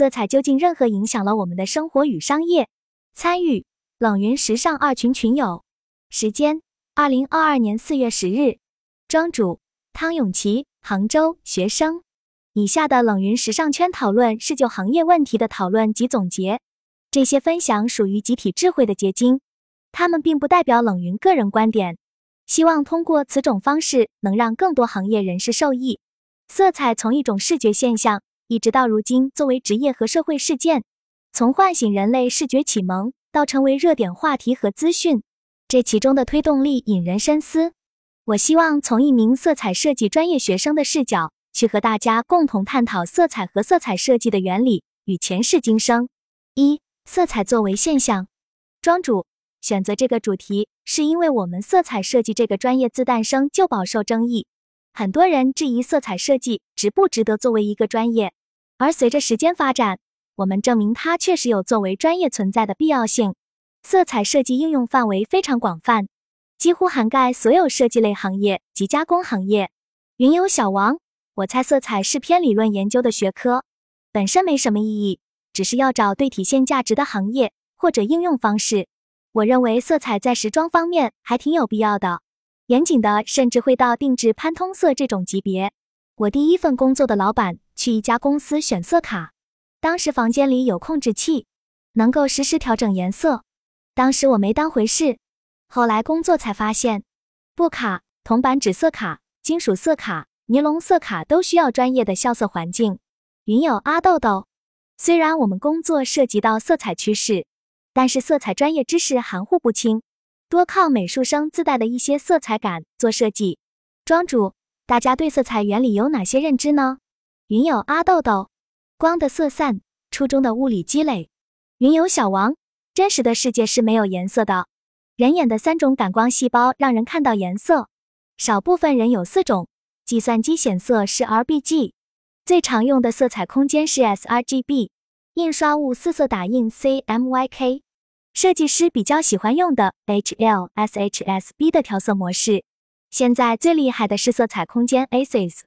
色彩究竟任何影响了我们的生活与商业？参与冷云时尚二群群友，时间二零二二年四月十日，庄主汤永琪，杭州学生。以下的冷云时尚圈讨论是就行业问题的讨论及总结，这些分享属于集体智慧的结晶，他们并不代表冷云个人观点。希望通过此种方式能让更多行业人士受益。色彩从一种视觉现象。一直到如今，作为职业和社会事件，从唤醒人类视觉启蒙到成为热点话题和资讯，这其中的推动力引人深思。我希望从一名色彩设计专业学生的视角，去和大家共同探讨色彩和色彩设计的原理与前世今生。一、色彩作为现象。庄主选择这个主题，是因为我们色彩设计这个专业自诞生就饱受争议，很多人质疑色彩设计值不值得作为一个专业。而随着时间发展，我们证明它确实有作为专业存在的必要性。色彩设计应用范围非常广泛，几乎涵盖所有设计类行业及加工行业。云游小王，我猜色彩是偏理论研究的学科，本身没什么意义，只是要找对体现价值的行业或者应用方式。我认为色彩在时装方面还挺有必要的，严谨的甚至会到定制潘通色这种级别。我第一份工作的老板。去一家公司选色卡，当时房间里有控制器，能够实时调整颜色。当时我没当回事，后来工作才发现，布卡、铜板纸色卡、金属色卡、尼龙色卡都需要专业的校色环境。云友阿豆豆，虽然我们工作涉及到色彩趋势，但是色彩专业知识含糊不清，多靠美术生自带的一些色彩感做设计。庄主，大家对色彩原理有哪些认知呢？云有阿豆豆，光的色散，初中的物理积累。云有小王，真实的世界是没有颜色的，人眼的三种感光细胞让人看到颜色，少部分人有四种。计算机显色是 RGB，最常用的色彩空间是 sRGB，印刷物四色打印 CMYK，设计师比较喜欢用的 HLSHSB 的调色模式。现在最厉害的是色彩空间 ACES。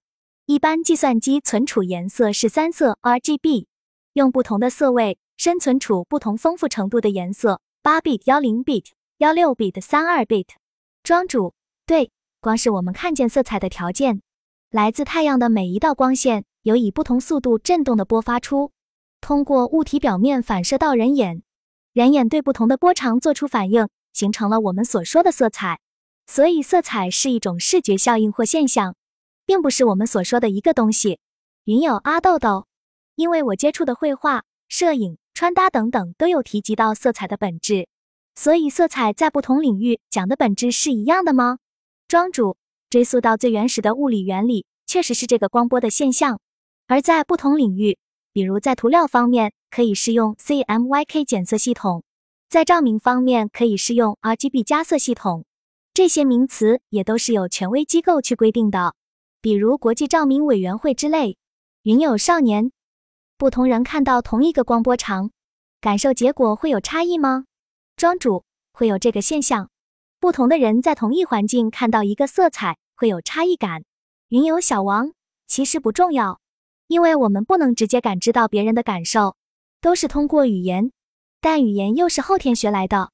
一般计算机存储颜色是三色 RGB，用不同的色位深存储不同丰富程度的颜色，八 bit、幺零 bit、幺六 bit、三二 bit。庄主，对，光是我们看见色彩的条件，来自太阳的每一道光线，有以不同速度振动的波发出，通过物体表面反射到人眼，人眼对不同的波长做出反应，形成了我们所说的色彩。所以，色彩是一种视觉效应或现象。并不是我们所说的一个东西。云友阿豆豆，因为我接触的绘画、摄影、穿搭等等都有提及到色彩的本质，所以色彩在不同领域讲的本质是一样的吗？庄主，追溯到最原始的物理原理，确实是这个光波的现象。而在不同领域，比如在涂料方面可以适用 CMYK 检测系统，在照明方面可以适用 RGB 加色系统，这些名词也都是有权威机构去规定的。比如国际照明委员会之类，云有少年，不同人看到同一个光波长，感受结果会有差异吗？庄主会有这个现象，不同的人在同一环境看到一个色彩会有差异感。云有小王，其实不重要，因为我们不能直接感知到别人的感受，都是通过语言，但语言又是后天学来的，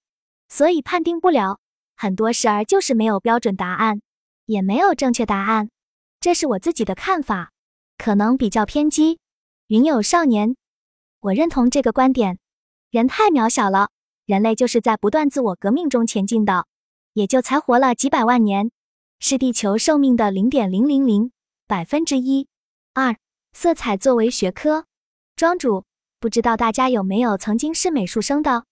所以判定不了。很多事儿就是没有标准答案，也没有正确答案。这是我自己的看法，可能比较偏激。云友少年，我认同这个观点。人太渺小了，人类就是在不断自我革命中前进的，也就才活了几百万年，是地球寿命的零点零零零百分之一。二，色彩作为学科，庄主，不知道大家有没有曾经是美术生的？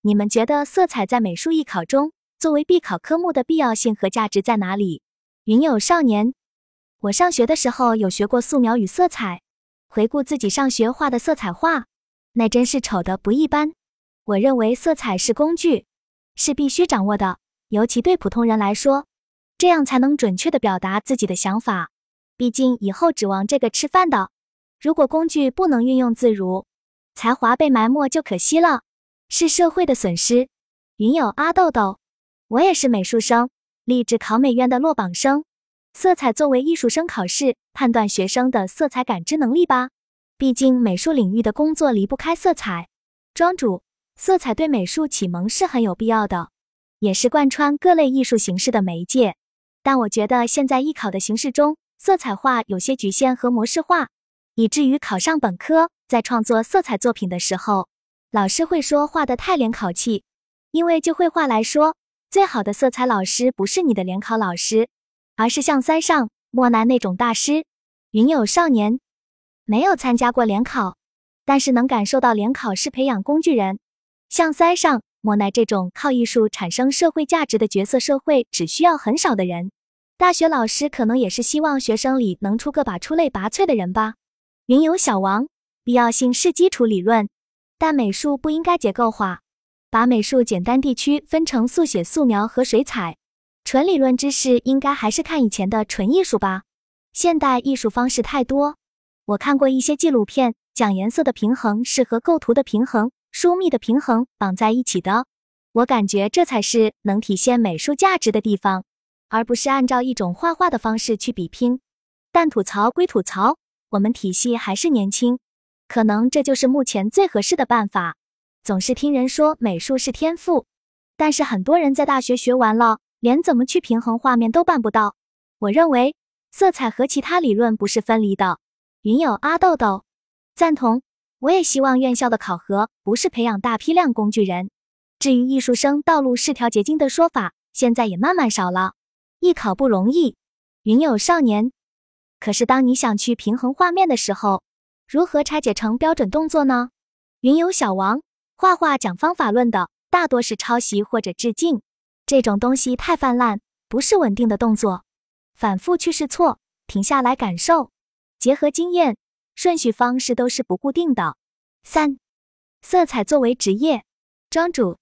你们觉得色彩在美术艺考中作为必考科目的必要性和价值在哪里？云友少年。我上学的时候有学过素描与色彩，回顾自己上学画的色彩画，那真是丑的不一般。我认为色彩是工具，是必须掌握的，尤其对普通人来说，这样才能准确的表达自己的想法。毕竟以后指望这个吃饭的，如果工具不能运用自如，才华被埋没就可惜了，是社会的损失。云友阿豆豆，我也是美术生，立志考美院的落榜生。色彩作为艺术生考试，判断学生的色彩感知能力吧。毕竟美术领域的工作离不开色彩。庄主，色彩对美术启蒙是很有必要的，也是贯穿各类艺术形式的媒介。但我觉得现在艺考的形式中，色彩画有些局限和模式化，以至于考上本科，在创作色彩作品的时候，老师会说画的太联考气。因为就绘画来说，最好的色彩老师不是你的联考老师，而是像塞尚、莫奈那种大师。云友少年没有参加过联考，但是能感受到联考是培养工具人。像塞尚、莫奈这种靠艺术产生社会价值的角色，社会只需要很少的人。大学老师可能也是希望学生里能出个把出类拔萃的人吧。云友小王，必要性是基础理论，但美术不应该结构化。把美术简单地区分成速写、素描和水彩，纯理论知识应该还是看以前的纯艺术吧。现代艺术方式太多，我看过一些纪录片，讲颜色的平衡是和构图的平衡、疏密的平衡绑在一起的。我感觉这才是能体现美术价值的地方，而不是按照一种画画的方式去比拼。但吐槽归吐槽，我们体系还是年轻，可能这就是目前最合适的办法。总是听人说美术是天赋，但是很多人在大学学完了，连怎么去平衡画面都办不到。我认为色彩和其他理论不是分离的。云友阿豆豆赞同，我也希望院校的考核不是培养大批量工具人。至于艺术生道路是条捷径的说法，现在也慢慢少了。艺考不容易，云友少年。可是当你想去平衡画面的时候，如何拆解成标准动作呢？云友小王。画画讲方法论的大多是抄袭或者致敬，这种东西太泛滥，不是稳定的动作，反复去试错，停下来感受，结合经验，顺序方式都是不固定的。三，色彩作为职业，庄主，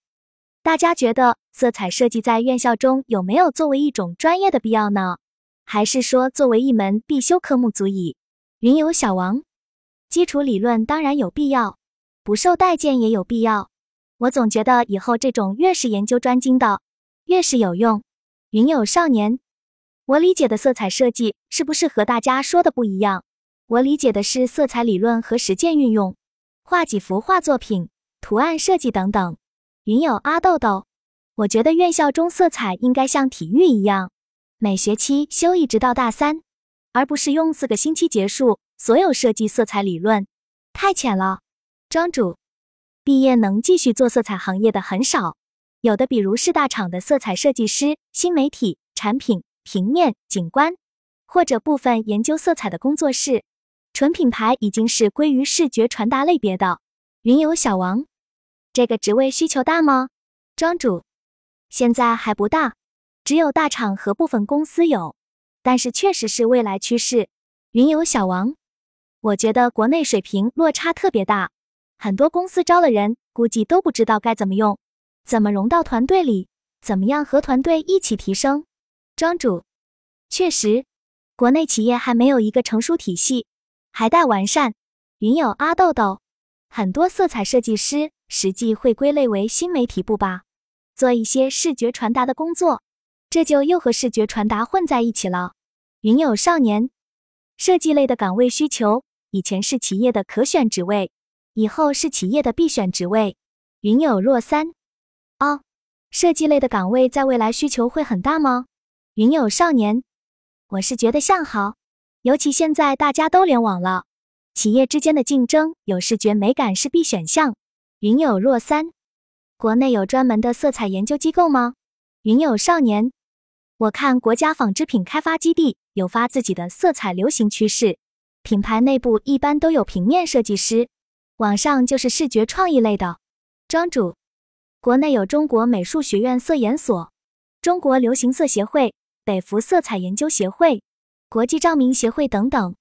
大家觉得色彩设计在院校中有没有作为一种专业的必要呢？还是说作为一门必修科目足矣？云游小王，基础理论当然有必要。不受待见也有必要。我总觉得以后这种越是研究专精的，越是有用。云友少年，我理解的色彩设计是不是和大家说的不一样？我理解的是色彩理论和实践运用，画几幅画作品、图案设计等等。云友阿豆豆，我觉得院校中色彩应该像体育一样，每学期修一直到大三，而不是用四个星期结束所有设计色彩理论，太浅了。庄主毕业能继续做色彩行业的很少，有的比如是大厂的色彩设计师、新媒体、产品、平面、景观，或者部分研究色彩的工作室。纯品牌已经是归于视觉传达类别的。云游小王，这个职位需求大吗？庄主，现在还不大，只有大厂和部分公司有，但是确实是未来趋势。云游小王，我觉得国内水平落差特别大。很多公司招了人，估计都不知道该怎么用，怎么融到团队里，怎么样和团队一起提升。庄主，确实，国内企业还没有一个成熟体系，还待完善。云友阿豆豆，很多色彩设计师实际会归类为新媒体部吧，做一些视觉传达的工作，这就又和视觉传达混在一起了。云友少年，设计类的岗位需求以前是企业的可选职位。以后是企业的必选职位，云有若三。哦，设计类的岗位在未来需求会很大吗？云有少年，我是觉得向好，尤其现在大家都联网了，企业之间的竞争有视觉美感是必选项。云有若三，国内有专门的色彩研究机构吗？云有少年，我看国家纺织品开发基地有发自己的色彩流行趋势，品牌内部一般都有平面设计师。网上就是视觉创意类的，庄主，国内有中国美术学院色研所、中国流行色协会、北服色彩研究协会、国际照明协会等等。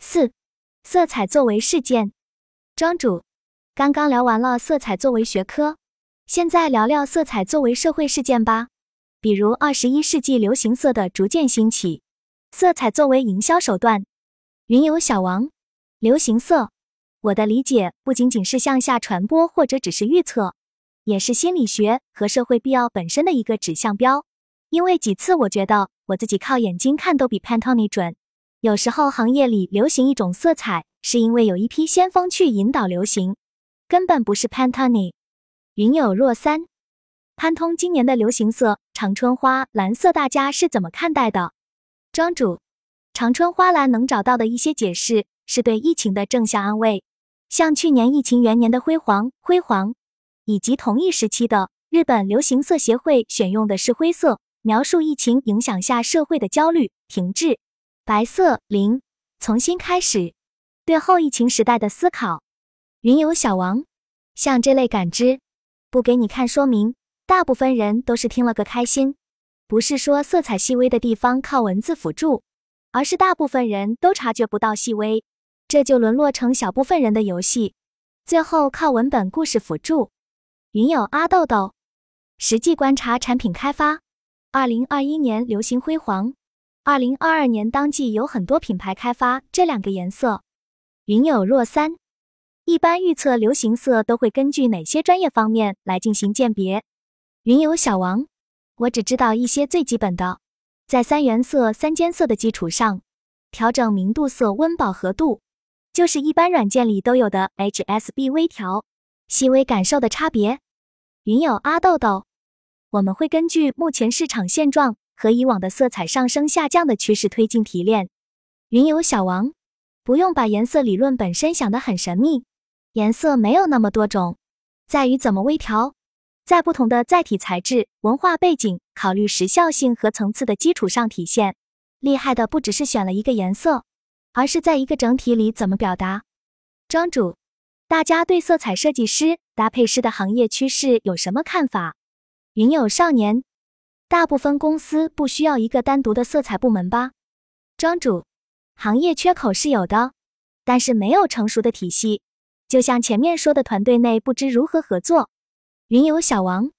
四，色彩作为事件，庄主，刚刚聊完了色彩作为学科，现在聊聊色彩作为社会事件吧。比如二十一世纪流行色的逐渐兴起，色彩作为营销手段。云游小王，流行色。我的理解不仅仅是向下传播，或者只是预测，也是心理学和社会必要本身的一个指向标。因为几次我觉得我自己靠眼睛看都比 Pantone 准。有时候行业里流行一种色彩，是因为有一批先锋去引导流行，根本不是 Pantone。云有若三，潘通今年的流行色长春花蓝色，大家是怎么看待的？庄主，长春花蓝能找到的一些解释是对疫情的正向安慰，像去年疫情元年的辉煌辉煌，以及同一时期的日本流行色协会选用的是灰色，描述疫情影响下社会的焦虑停滞。白色零，重新开始。对后疫情时代的思考，云游小王，像这类感知，不给你看说明，大部分人都是听了个开心。不是说色彩细微的地方靠文字辅助，而是大部分人都察觉不到细微，这就沦落成小部分人的游戏，最后靠文本故事辅助。云友阿豆豆，实际观察产品开发，二零二一年流行辉煌，二零二二年当季有很多品牌开发这两个颜色。云友若三，一般预测流行色都会根据哪些专业方面来进行鉴别？云有小王，我只知道一些最基本的，在三原色、三间色的基础上，调整明度色、温饱和度，就是一般软件里都有的 HSB 微调，细微感受的差别。云友阿豆豆，我们会根据目前市场现状和以往的色彩上升下降的趋势推进提炼。云友小王。不用把颜色理论本身想得很神秘，颜色没有那么多种，在于怎么微调，在不同的载体材质、文化背景、考虑时效性和层次的基础上体现。厉害的不只是选了一个颜色，而是在一个整体里怎么表达。庄主，大家对色彩设计师、搭配师的行业趋势有什么看法？云有少年，大部分公司不需要一个单独的色彩部门吧？庄主。行业缺口是有的，但是没有成熟的体系。就像前面说的，团队内不知如何合作。云有小王，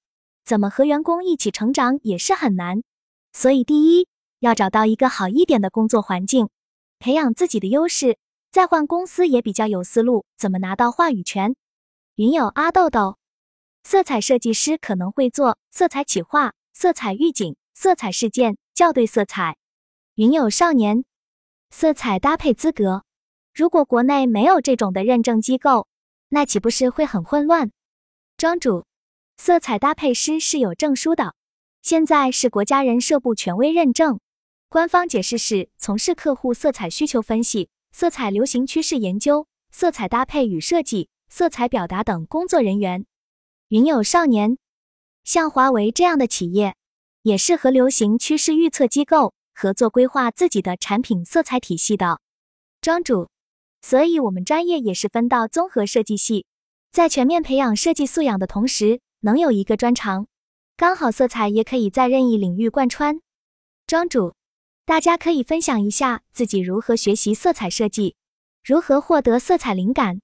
怎么和员工一起成长也是很难。所以第一要找到一个好一点的工作环境，培养自己的优势，再换公司也比较有思路，怎么拿到话语权。云友阿豆豆，色彩设计师可能会做色彩企划、色彩预警、色彩事件、校对色彩。云友少年。色彩搭配资格，如果国内没有这种的认证机构，那岂不是会很混乱？庄主，色彩搭配师是有证书的，现在是国家人社部权威认证。官方解释是从事客户色彩需求分析、色彩流行趋势研究、色彩搭配与设计、色彩表达等工作人员。云有少年，像华为这样的企业，也是和流行趋势预测机构。合作规划自己的产品色彩体系的庄主，所以我们专业也是分到综合设计系，在全面培养设计素养的同时，能有一个专长，刚好色彩也可以在任意领域贯穿。庄主，大家可以分享一下自己如何学习色彩设计，如何获得色彩灵感。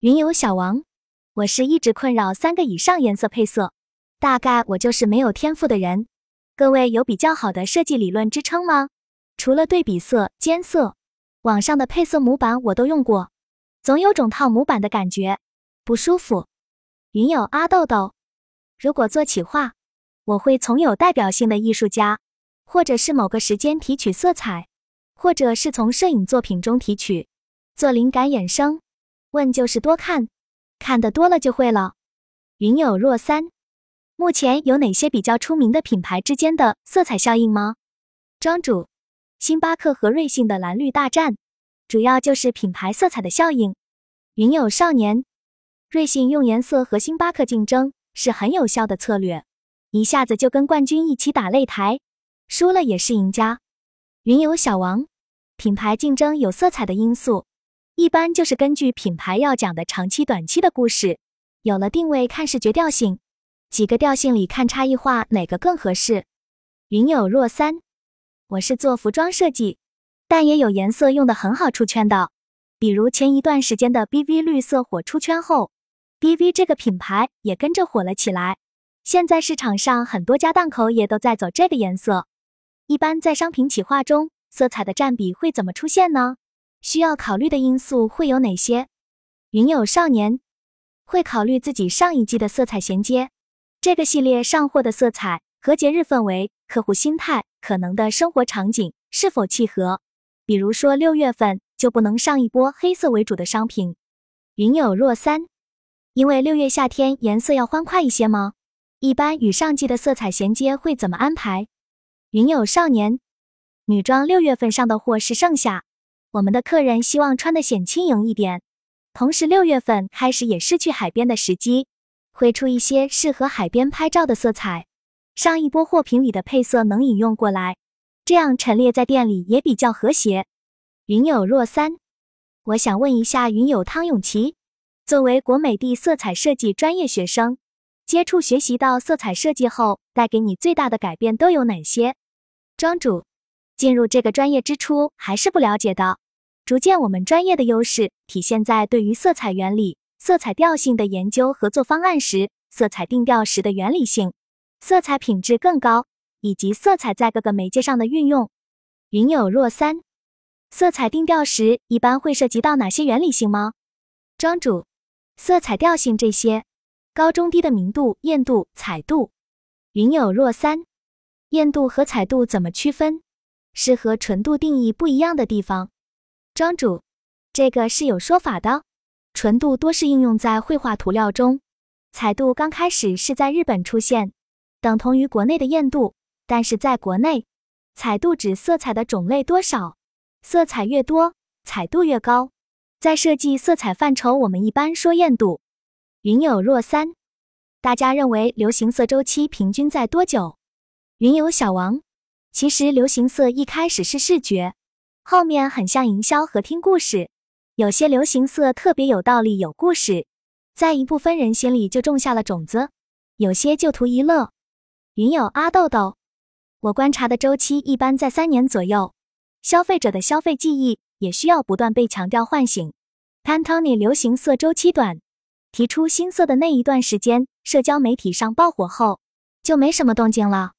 云游小王，我是一直困扰三个以上颜色配色，大概我就是没有天赋的人。各位有比较好的设计理论支撑吗？除了对比色、间色，网上的配色模板我都用过，总有种套模板的感觉，不舒服。云友阿豆豆，如果做企划，我会从有代表性的艺术家，或者是某个时间提取色彩，或者是从摄影作品中提取，做灵感衍生。问就是多看，看的多了就会了。云友若三。目前有哪些比较出名的品牌之间的色彩效应吗？庄主，星巴克和瑞幸的蓝绿大战，主要就是品牌色彩的效应。云友少年，瑞幸用颜色和星巴克竞争是很有效的策略，一下子就跟冠军一起打擂台，输了也是赢家。云友小王，品牌竞争有色彩的因素，一般就是根据品牌要讲的长期、短期的故事，有了定位看视觉调性。几个调性里看差异化哪个更合适？云有若三，我是做服装设计，但也有颜色用的很好出圈的，比如前一段时间的 BV 绿色火出圈后，BV 这个品牌也跟着火了起来。现在市场上很多家档口也都在走这个颜色。一般在商品企划中，色彩的占比会怎么出现呢？需要考虑的因素会有哪些？云有少年会考虑自己上一季的色彩衔接。这个系列上货的色彩和节日氛围、客户心态、可能的生活场景是否契合？比如说六月份就不能上一波黑色为主的商品。云有若三，因为六月夏天颜色要欢快一些吗？一般与上季的色彩衔接会怎么安排？云有少年，女装六月份上的货是盛夏，我们的客人希望穿的显轻盈一点，同时六月份开始也是去海边的时机，会出一些适合海边拍照的色彩。上一波货品里的配色能引用过来，这样陈列在店里也比较和谐。云有若三，我想问一下云友汤永琪，作为国美的色彩设计专业学生，接触学习到色彩设计后，带给你最大的改变都有哪些？庄主，进入这个专业之初还是不了解的，逐渐我们专业的优势体现在对于色彩原理、色彩调性的研究和做方案时，色彩定调时的原理性。色彩品质更高，以及色彩在各个媒介上的运用。云有若三，色彩定调时一般会涉及到哪些原理性吗？庄主，色彩调性这些，高中低的明度、艳度、彩度。云有若三，艳度和彩度怎么区分？是和纯度定义不一样的地方。庄主，这个是有说法的，纯度多是应用在绘画涂料中，彩度刚开始是在日本出现。等同于国内的艳度，但是在国内，彩度指色彩的种类多少，色彩越多，彩度越高。在设计色彩范畴，我们一般说艳度。云有若三，大家认为流行色周期平均在多久？云有小王，其实流行色一开始是视觉，后面很像营销和听故事。有些流行色特别有道理、有故事，在一部分人心里就种下了种子；有些就图一乐。云有阿豆豆，我观察的周期一般在三年左右。消费者的消费记忆也需要不断被强调唤醒。Pantone 流行色周期短，提出新色的那一段时间，社交媒体上爆火后就没什么动静了。